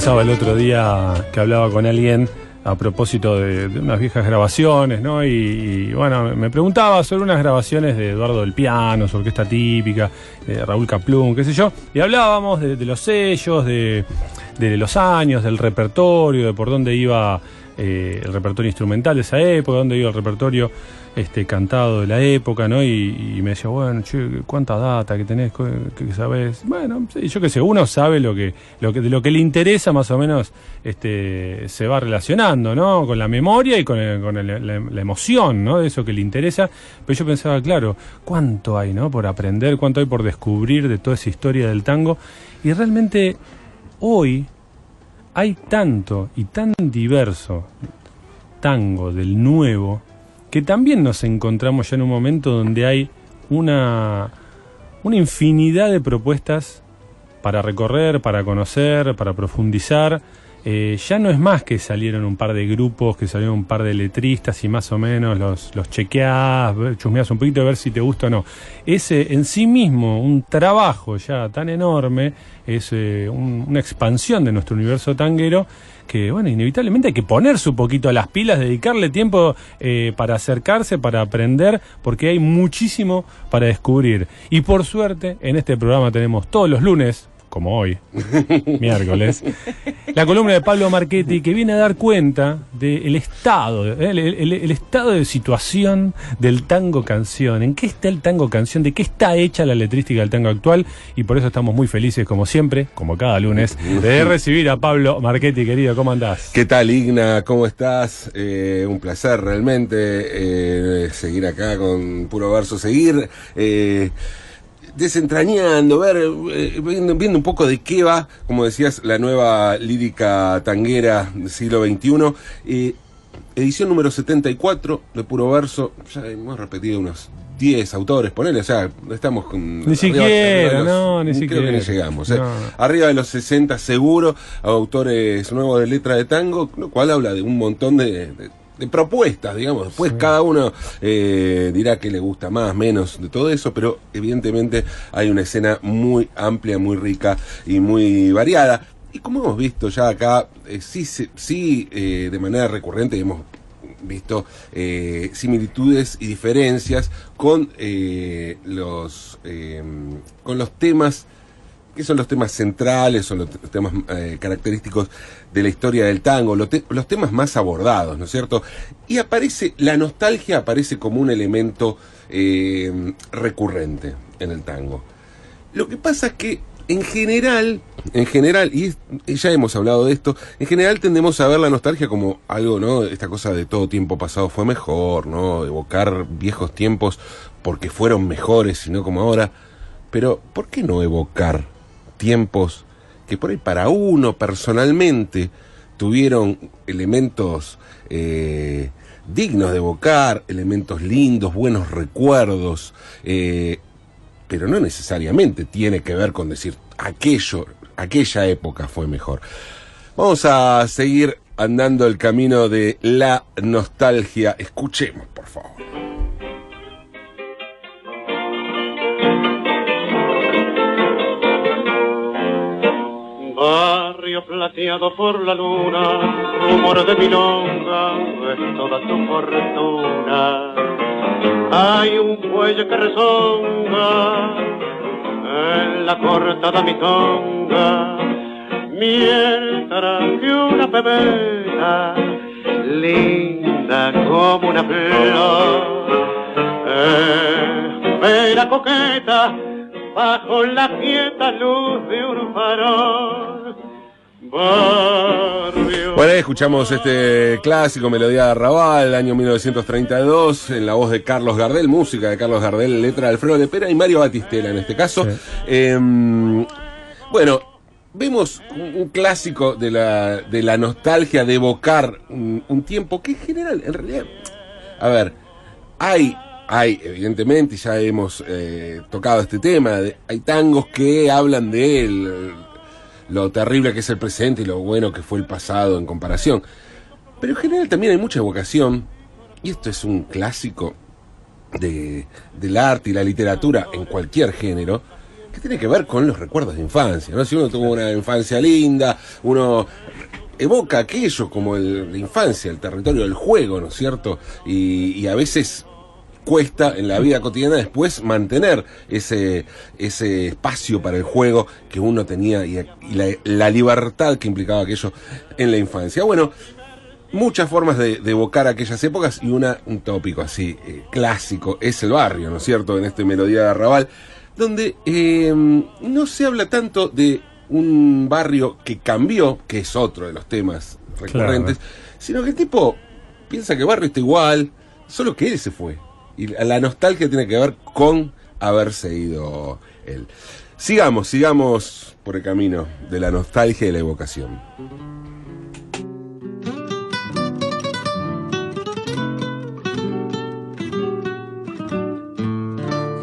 Pensaba el otro día que hablaba con alguien a propósito de, unas viejas grabaciones, ¿no? Y, bueno, me preguntaba sobre unas grabaciones de Eduardo del Piano, su orquesta típica, de Raúl Caplún, qué sé yo, y hablábamos de, los sellos, de, de, los años, del repertorio, de por dónde iba eh, el repertorio instrumental de esa época, dónde iba el repertorio este, cantado de la época, ¿no? Y, me decía, bueno, che, cuánta data que tenés, que, sabés. Bueno, yo qué sé, uno sabe lo que, que, de lo que le interesa más o menos este, se va relacionando, ¿no? Con la memoria y con, la, emoción, ¿no? De eso que le interesa. Pero yo pensaba, claro, cuánto hay, ¿no? Por aprender, cuánto hay por descubrir de toda esa historia del tango. Y realmente hoy hay tanto y tan diverso tango del nuevo que también nos encontramos ya en un momento donde hay una, una infinidad de propuestas para recorrer, para conocer, para profundizar. Eh, ya no es más que salieron un par de grupos, que salieron un par de letristas y más o menos los, los chequeás, chusmeás un poquito a ver si te gusta o no. Ese en sí mismo un trabajo ya tan enorme, es eh, una expansión de nuestro universo tanguero que, bueno, inevitablemente hay que ponerse un poquito a las pilas, dedicarle tiempo eh, para acercarse, para aprender, porque hay muchísimo para descubrir. Y por suerte, en este programa tenemos todos los lunes, como hoy, miércoles, la columna de Pablo Marchetti que viene a dar cuenta del estado, eh, el, estado de situación del tango canción, en qué está el tango canción, de qué está hecha la letrística del tango actual y por eso estamos muy felices como siempre, como cada lunes, de recibir a Pablo Marchetti, querido, ¿cómo andás? ¿Qué tal Igna? ¿Cómo estás? Eh, un placer realmente eh, seguir acá con Puro Verso, seguir desentrañando, ver, eh, viendo, un poco de qué va, como decías, la nueva lírica tanguera del siglo XXI. Eh, edición número 74 de Puro Verso, ya hemos repetido unos 10 autores, ponele, o sea, estamos con... Ni siquiera, no, ni siquiera. Creo que ni llegamos. Eh. Arriba de los 60 seguro, autores nuevos de letra de tango, lo cual habla de un montón de de propuestas, digamos. Después cada uno eh, dirá que le gusta más, menos de todo eso, pero evidentemente hay una escena muy amplia, muy rica y muy variada. Y como hemos visto ya acá, eh, sí, sí eh, de manera recurrente hemos visto similitudes y diferencias con los con los temas que son los temas centrales o los temas eh, característicos de la historia del tango, los, temas más abordados, ¿no es cierto? Y aparece, la nostalgia aparece como un elemento eh, recurrente en el tango. Lo que pasa es que en general, en general, y, ya hemos hablado de esto, en general tendemos a ver la nostalgia como algo, ¿no? Esta cosa de todo tiempo pasado fue mejor, ¿no? Evocar viejos tiempos porque fueron mejores, y no como ahora. Pero, ¿por qué no evocar tiempos que por ahí para uno personalmente tuvieron elementos eh, dignos de evocar, elementos lindos, buenos recuerdos, eh, pero no necesariamente tiene que ver con decir aquello, aquella época fue mejor. Vamos a seguir andando el camino de la nostalgia. Escuchemos, por favor. Barrio plateado por la luna, rumor de milonga, es toda tu fortuna. Hay un cuello que rezonga en la cortada mitonga, mientras que una pebeta linda como una flor. Espera coqueta bajo la quieta luz de un farol. barrio. Bueno, ahí escuchamos este clásico, Melodía de Arrabal, año 1932, en la voz de Carlos Gardel, música de Carlos Gardel, letra de Alfredo Lepera y Mario Batistela en este caso. Sí. Eh, bueno, vemos un, un clásico de la, de la nostalgia, de evocar un, un tiempo que en general, en realidad, a ver, hay, hay, evidentemente, ya hemos eh, tocado este tema, hay tangos que hablan de él, lo terrible que es el presente y lo bueno que fue el pasado en comparación. Pero en general también hay mucha evocación, y esto es un clásico de, del arte y la literatura en cualquier género, que tiene que ver con los recuerdos de infancia. ¿no? Si uno tuvo una infancia linda, uno evoca aquello como el- la infancia, el territorio del juego, ¿no es cierto? Y a veces cuesta en la vida cotidiana después mantener ese, ese espacio para el juego que uno tenía y, y la, la libertad que implicaba aquello en la infancia. Bueno, muchas formas de, de evocar aquellas épocas y una, un tópico así eh, clásico es el barrio, ¿no es cierto? En este Melodía de Arrabal, donde eh, no se habla tanto de un barrio que cambió, que es otro de los temas recurrentes, sino que el tipo piensa que el barrio está igual, solo que él se fue. Y la nostalgia tiene que ver con haberse ido él. Sigamos, sigamos por el camino de la nostalgia y la evocación.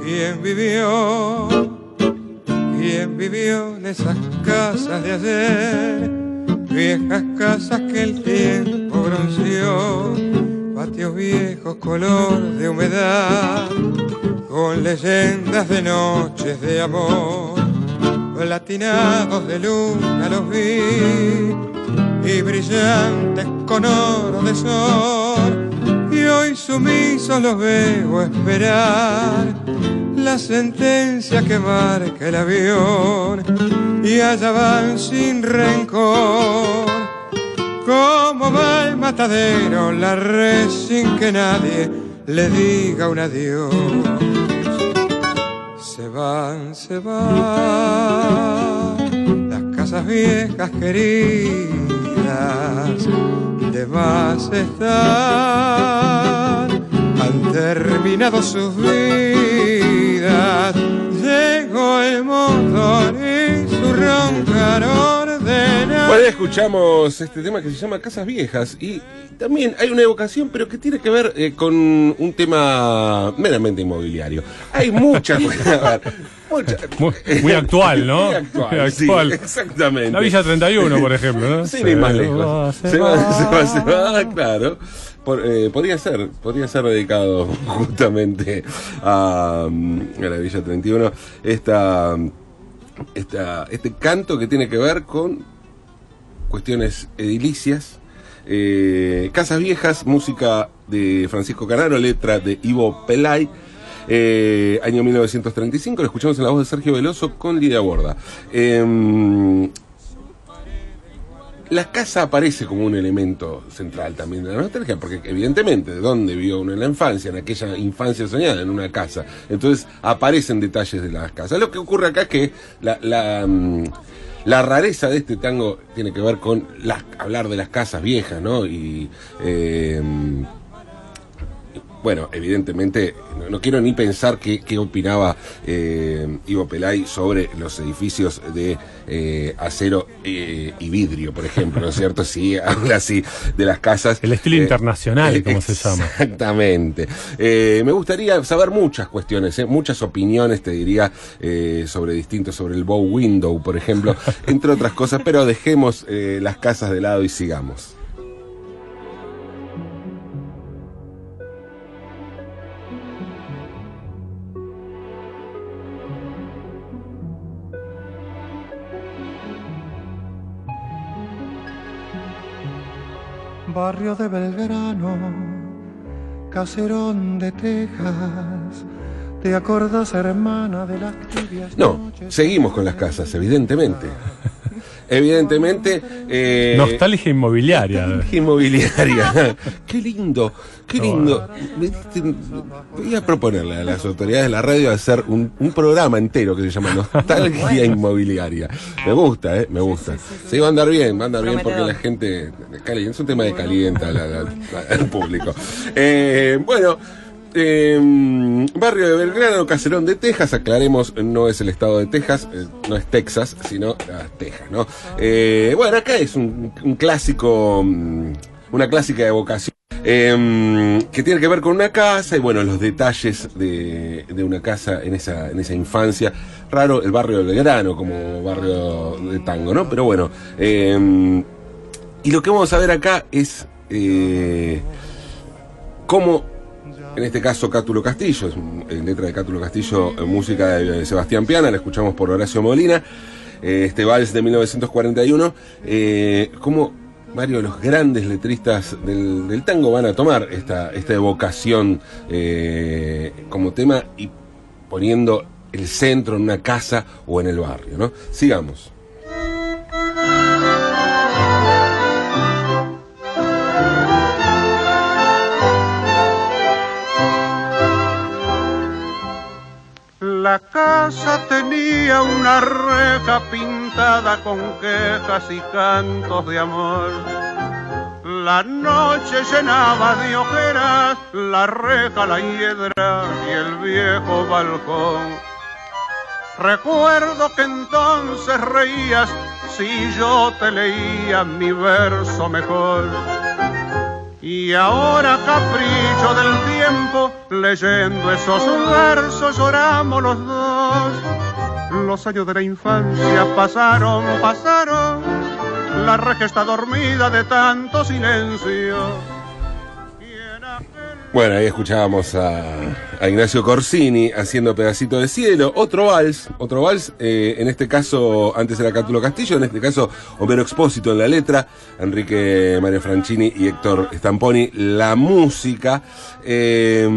¿Quién vivió? ¿Quién vivió en esas casas de ayer? Viejas casas que el tiempo bronceó, patios viejos color de humedad, con leyendas de noches de amor, platinados de luna los vi y brillantes con oro de sol. Y hoy sumisos los veo esperar la sentencia que marca el avión. Y allá van sin rencor. Como va el matadero, la red sin que nadie le diga un adiós. Se van, se van las casas viejas queridas, de más están, han terminado sus vidas. Llegó el motor y su roncar ordena. Bueno, escuchamos este tema que se llama Casas Viejas y también hay una evocación, pero que tiene que ver eh, con un tema meramente inmobiliario. Hay muchas, a ver, muchas- Muy, muy actual, ¿no? Muy actual, Muy sí, actual. exactamente. La Villa 31, por ejemplo, ¿no? Sí, ni más lejos. Se va, se va, se va, claro. Por- eh, podría ser, podría ser dedicado justamente a, mm, a la Villa 31 esta, este canto que tiene que ver con cuestiones edilicias. eh, Casas Viejas, música de Francisco Canaro, letra de Ivo Pelay. eh, año 1935, lo escuchamos en la voz de Sergio Veloso con Lidia Borda. Em, la casa aparece como un elemento central también de la nostalgia, porque evidentemente, ¿de dónde vio uno en la infancia? En aquella infancia soñada, en una casa. Entonces aparecen detalles de las casas. Lo que ocurre acá es que la, mm, rareza de este tango tiene que ver con hablar de las casas viejas, ¿no? Y. eh, bueno, evidentemente, no, no quiero ni pensar qué, qué opinaba eh, Ivo Pelay sobre los edificios de eh, acero eh, y vidrio, por ejemplo, ¿no es cierto? Sí, habla así de las casas. El estilo internacional, como se llama. Exactamente. Eh, me gustaría saber muchas cuestiones, eh, muchas opiniones, te diría, eh, sobre distintos, sobre el bow window, por ejemplo, entre otras cosas, pero dejemos eh, las casas de lado y sigamos. Barrio de Belgrano, caserón de Texas. ¿Te acordás, hermana, de las tibias No, seguimos con las casas, evidentemente. evidentemente. eh, Nostalgia inmobiliaria. Nostalgia inmobiliaria. qué lindo, qué lindo. Voy a proponerle a las autoridades de la radio hacer un, un programa entero que se llama Nostalgia Inmobiliaria. Me gusta, ¿eh? Me gusta. Sí, va a andar bien, va a andar bien porque la gente. Es un tema de calienta la- la- la- al público. Eh, bueno. Eh, barrio de Belgrano, Caserón de Texas, aclaremos, no es el estado de Texas, eh, no es Texas, sino ah, Texas, ¿no? Eh, bueno, acá es un, clásico, mm, una clásica evocación. eh, que tiene que ver con una casa y bueno, los detalles de, una casa en esa, en esa infancia. Raro el barrio de Belgrano como barrio de tango, ¿no? Pero bueno, eh, y lo que vamos a ver acá es eh, cómo, en este caso, Cátulo Castillo, eh, letra de Cátulo Castillo, música de, Sebastián Piana, la escuchamos por Horacio Molina, eh, este vals de 1941, eh, cómo varios de los grandes letristas del, del tango van a tomar esta, esta evocación eh, como tema y poniendo el centro en una casa o en el barrio, ¿no? Sigamos. La casa tenía una reja pintada con quejas y cantos de amor. La noche llenaba de ojeras la reja, la hiedra y el viejo balcón. Recuerdo que entonces reías si yo te leía mi verso mejor. Y ahora capricho del tiempo, leyendo esos versos lloramos los dos. Los años de la infancia pasaron, pasaron, la reja está dormida de tanto silencio. Bueno, ahí escuchábamos a, Ignacio Corsini haciendo Pedacito de Cielo, otro vals, otro vals, eh, en este caso, antes era Cátulo Castillo, en este caso Homero Expósito en la letra, Enrique Mario Franchini y Héctor Stamponi, la música, eh,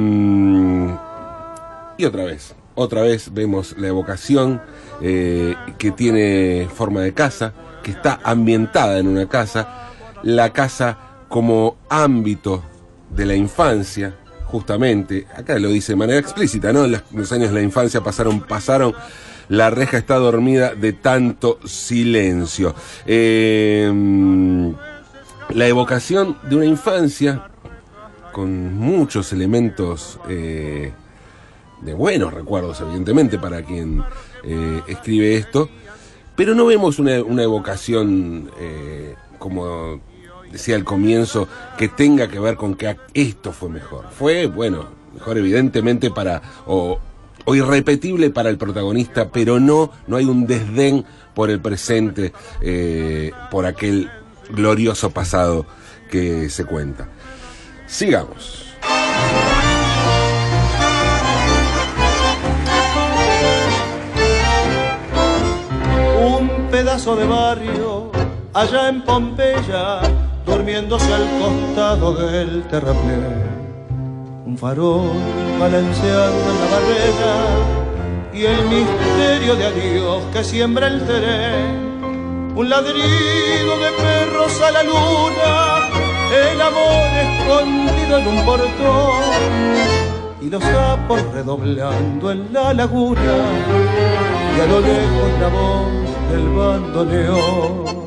y otra vez, otra vez vemos la evocación eh, que tiene forma de casa, que está ambientada en una casa, la casa como ámbito de la infancia, justamente, acá lo dice de manera explícita, ¿no? Los, años de la infancia pasaron, pasaron, la reja está dormida de tanto silencio. Eh, la evocación de una infancia con muchos elementos eh, de buenos recuerdos, evidentemente, para quien eh, escribe esto, pero no vemos una, una evocación, eh, como decía al comienzo, que tenga que ver con que esto fue mejor. Fue, bueno, mejor evidentemente para, o, irrepetible para el protagonista, pero no, no hay un desdén por el presente, eh, por aquel glorioso pasado que se cuenta. Sigamos. un pedazo de barrio allá en Pompeya, durmiéndose al costado del terraplén. Un farol balanceando en la barrera y el misterio de adiós que siembra el tren. Un ladrido de perros a la luna, el amor escondido en un portón y los sapos redoblando en la laguna y a lo lejos la voz del bandoneón.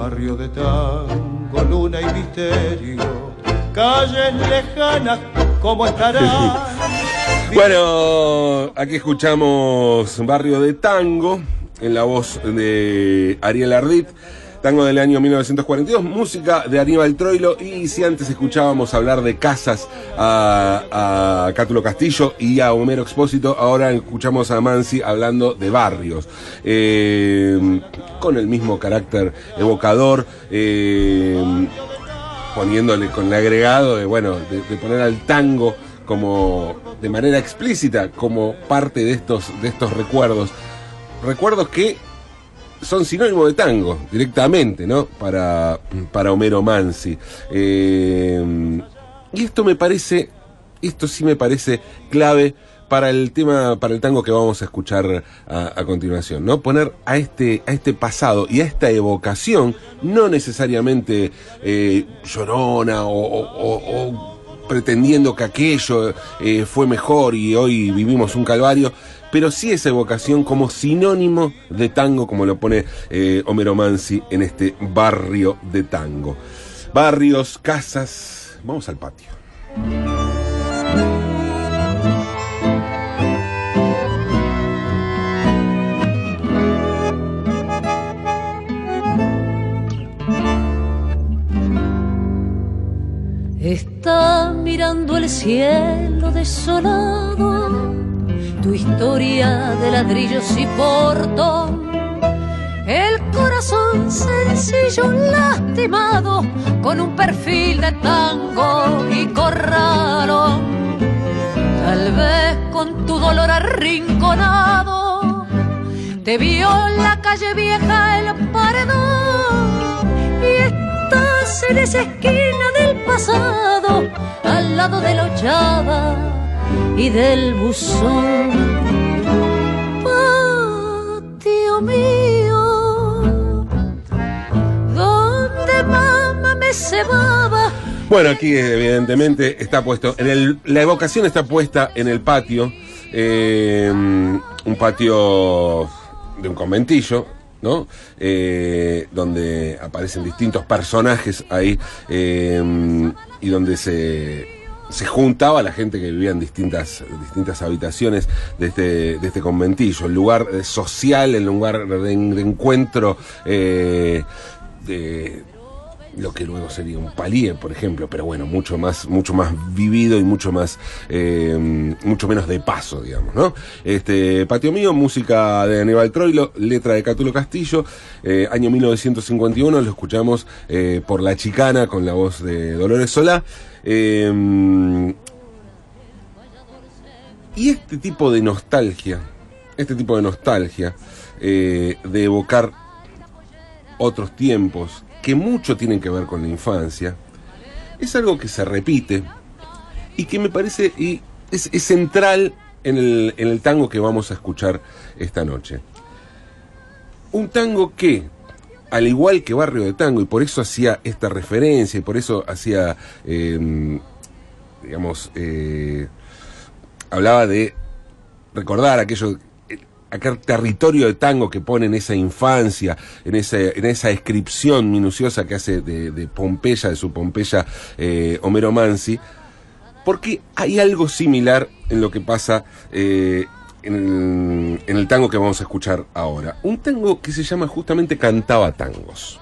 Barrio de tango, luna y misterio, calles lejanas, ¿cómo estarán? Bueno, aquí escuchamos Barrio de Tango en la voz de Ariel Ardit. Tango del año 1942, música de Aníbal Troilo y si antes escuchábamos hablar de casas a, Cátulo Castillo y a Homero Expósito, ahora escuchamos a Mansi hablando de barrios, eh, con el mismo carácter evocador, eh, poniéndole con el agregado de, bueno, de, de poner al tango como de manera explícita como parte de estos, de estos recuerdos. Recuerdos que son sinónimo de tango, directamente, ¿no? Para, para Homero Mansi. Eh, y esto me parece, esto sí me parece clave para el tema, para el tango que vamos a escuchar a, continuación, ¿no? Poner a este, a este pasado y a esta evocación, no necesariamente eh, llorona o pretendiendo que aquello eh, fue mejor y hoy vivimos un calvario, pero sí esa evocación como sinónimo de tango, como lo pone eh, Homero Mansi en este barrio de tango. Barrios, casas, vamos al patio. Mirando el cielo desolado, tu historia de ladrillos y portón. El corazón sencillo lastimado, con un perfil de tango y corralón. Tal vez con tu dolor arrinconado, te vio en la calle vieja el paredón en esa esquina del pasado, al lado de la ochava y del buzón. Patio mío, donde mamá me cebaba. Bueno, aquí evidentemente está puesto, en el, la evocación está puesta en el patio, eh, un patio de un conventillo, Eh, donde aparecen distintos personajes ahí eh, y donde se, se juntaba la gente que vivía en distintas, distintas habitaciones de este, de este conventillo, el lugar social, el lugar de, encuentro eh, lo que luego sería un palier, por ejemplo, pero bueno, mucho más, mucho más vivido y mucho más, eh, mucho menos de paso, digamos, ¿no? Este, Patio Mío, música de Aníbal Troilo, letra de Cátulo Castillo, eh, año 1951, lo escuchamos eh, por La Chicana con la voz de Dolores Solá. Y este tipo de nostalgia, este tipo de nostalgia, de evocar otros tiempos que mucho tienen que ver con la infancia, es algo que se repite y que me parece es, central en el, en el tango que vamos a escuchar esta noche. Un tango que, al igual que Barrio de Tango, y por eso hacía esta referencia, y por eso hacía, eh, digamos, eh, hablaba de recordar aquello aquel territorio de tango que pone en esa infancia, en, ese, en esa descripción minuciosa que hace de, Pompeya, de su Pompeya eh, Homero Mansi, porque hay algo similar en lo que pasa eh, en, el, en el tango que vamos a escuchar ahora. Un tango que se llama justamente Cantaba Tangos.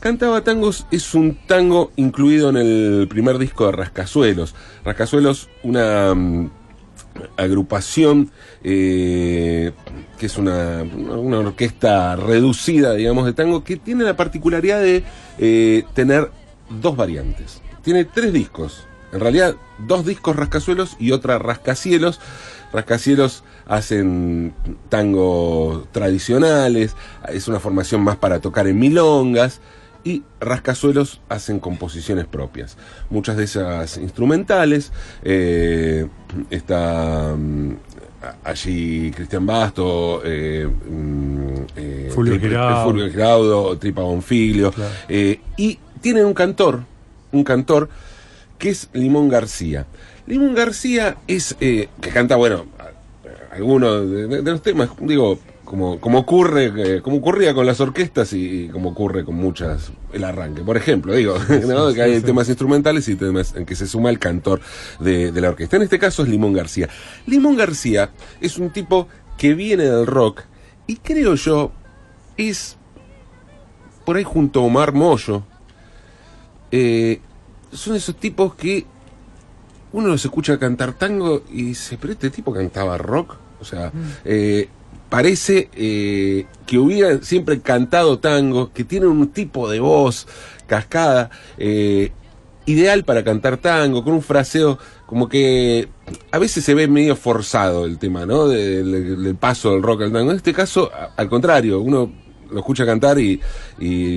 Cantaba Tangos es un tango incluido en el primer disco de Rascazuelos. Rascazuelos, una mm, agrupación eh, que es una, una orquesta reducida, digamos, de tango, que tiene la particularidad de eh, tener dos variantes. Tiene tres discos. En realidad, dos discos rascazuelos y otra rascacielos. Rascacielos hacen tangos tradicionales, es una formación más para tocar en milongas y Rascazuelos hacen composiciones propias. Muchas de esas instrumentales. eh, está mm, allí Cristian Basto, eh, mm, eh, Fulvio Giraudo. Tripa Bonfiglio. Claro. y tienen un cantor, un cantor que es Limón García. Limón García es, que canta, bueno, algunos de, de- de los temas, digo, como, como ocurre, eh, como ocurría con las orquestas y, y como ocurre con muchas, el arranque. Por ejemplo, digo, ¿no? que hay temas instrumentales y temas en que se suma el cantor de, de la orquesta. En este caso es Limón García. Limón García es un tipo que viene del rock y creo yo es por ahí junto a Omar Mollo. eh, son esos tipos que uno los escucha cantar tango y dice, pero este tipo cantaba rock. O sea, eh, parece eh, que hubieran siempre cantado tango, que tienen un tipo de voz cascada, eh, ideal para cantar tango, con un fraseo como que a veces se ve medio forzado el tema, ¿no? Del, paso del rock al tango. En este caso, al contrario, uno lo escucha cantar y,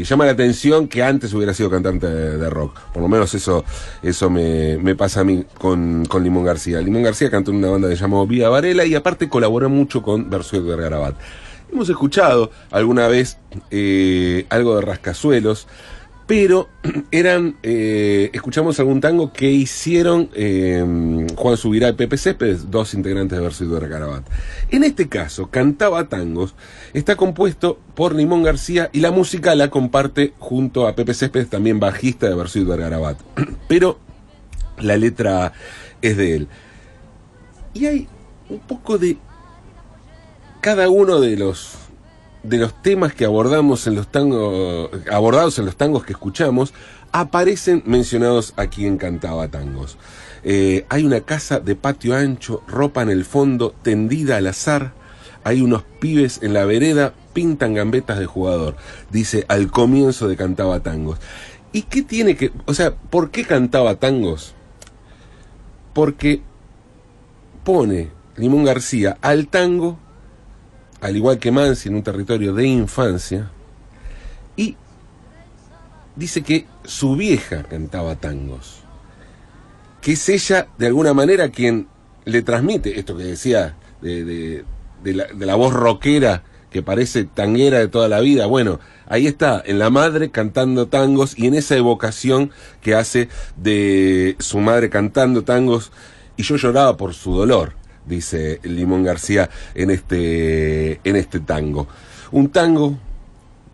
llama la atención que antes hubiera sido cantante de, rock. Por lo menos eso, eso me, pasa a mí con, con Limón García. Limón García cantó en una banda que se llamó Vía Varela y aparte colaboró mucho con Verso de Garabat. Hemos escuchado alguna vez eh, algo de Rascazuelos, pero eran, eh, escuchamos algún tango que hicieron eh, Juan Subirá y Pepe Céspedes, dos integrantes de Verso de Garabat. En este caso, Cantaba Tangos, está compuesto por Limón García y la música la comparte junto a Pepe Céspedes, también bajista de Verso de Garabat. Pero la letra es de él. Y hay un poco de cada uno de los de los temas que abordamos en los tangos abordados en los tangos que escuchamos aparecen mencionados aquí en Cantaba Tangos. Eh, hay una casa de patio ancho, ropa en el fondo, tendida al azar. Hay unos pibes en la vereda, pintan gambetas de jugador. Dice al comienzo de Cantaba Tangos. ¿Y qué tiene que.? O sea, ¿por qué cantaba tangos? Porque pone Limón García al tango al igual que Mansi, en un territorio de infancia, y dice que su vieja cantaba tangos, que es ella, de alguna manera, quien le transmite esto que decía de, de, la, la voz rockera que parece tanguera de toda la vida. Bueno, ahí está, en la madre cantando tangos y en esa evocación que hace de su madre cantando tangos y yo lloraba por su dolor dice Limón García en este, en este tango. Un tango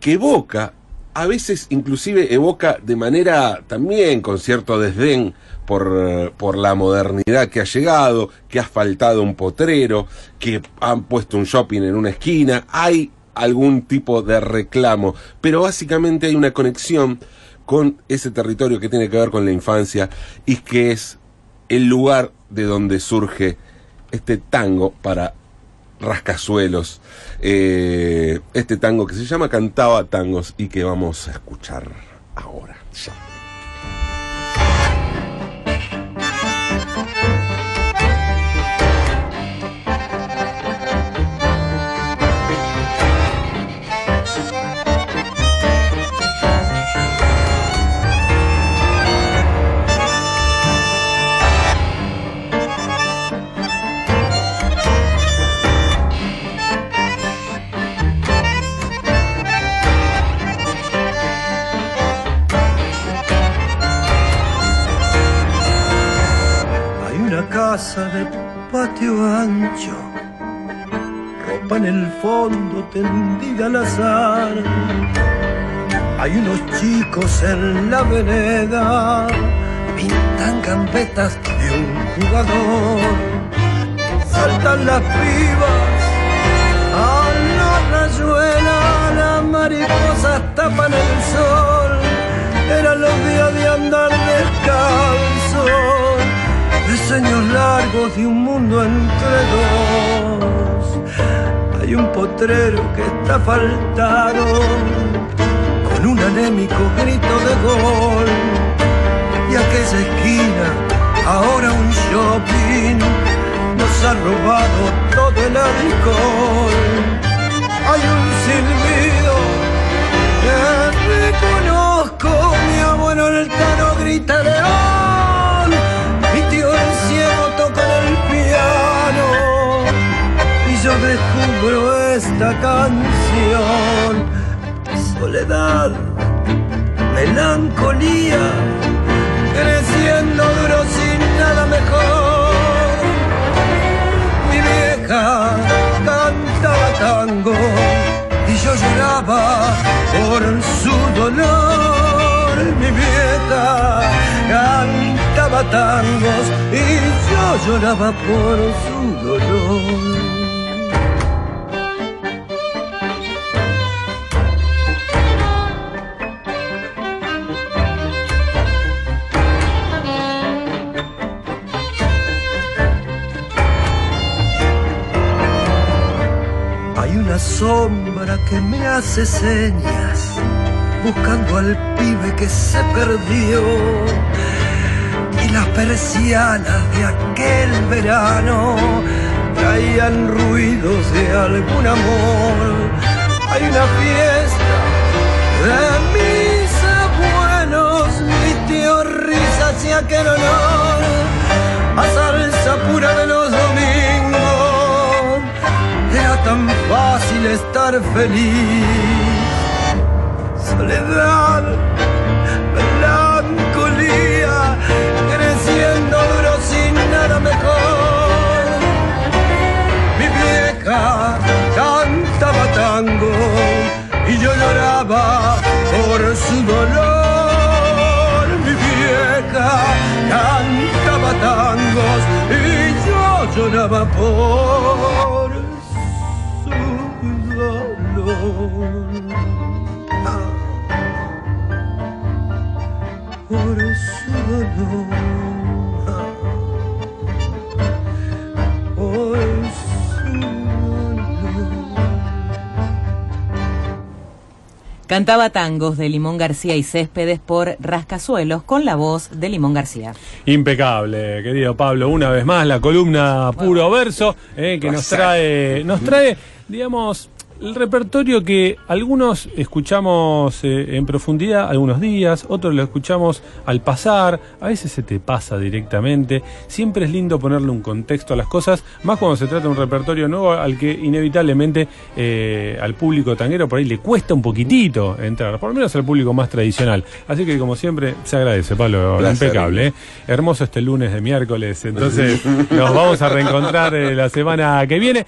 que evoca, a veces inclusive evoca de manera también con cierto desdén por, por la modernidad que ha llegado, que ha faltado un potrero, que han puesto un shopping en una esquina, hay algún tipo de reclamo, pero básicamente hay una conexión con ese territorio que tiene que ver con la infancia y que es el lugar de donde surge este tango para rascazuelos, eh, este tango que se llama Cantaba Tangos y que vamos a escuchar ahora. En el fondo tendida al azar. Hay unos chicos en la vereda, pintan gambetas de un jugador. Saltan las pibas a la rayuela, las mariposas tapan el sol. Eran los días de andar descalzo diseños largos de un mundo entre dos. Hay un potrero que está faltado con un anémico grito de gol. Y aquella esquina, ahora un shopping, nos ha robado todo el alcohol. Hay un silbido que reconozco, mi abuelo el grita león. Esta canción. Soledad, melancolía, creciendo duro sin nada mejor. Mi vieja cantaba tango y yo lloraba por su dolor. Mi vieja cantaba tangos y yo lloraba por su dolor. Sombra que me hace señas, buscando al pibe que se perdió. Y las persianas de aquel verano traían ruidos de algún amor. hay una fiesta de mis abuelos, mi tío risas y aquel honor estar feliz. Soledad, Cantaba tangos de Limón García y Céspedes por Rascazuelos con la voz de Limón García. Impecable, querido Pablo, una vez más la columna puro verso eh, que nos trae, nos trae, digamos, el repertorio que algunos escuchamos eh, en profundidad algunos días, otros lo escuchamos al pasar, a veces se te pasa directamente. Siempre es lindo ponerle un contexto a las cosas, más cuando se trata de un repertorio nuevo al que inevitablemente eh, al público tanguero por ahí le cuesta un poquitito entrar, por lo menos al público más tradicional. Así que como siempre se agradece, Pablo, Placer. impecable. ¿eh? Hermoso este lunes de miércoles, entonces nos vamos a reencontrar eh, la semana que viene.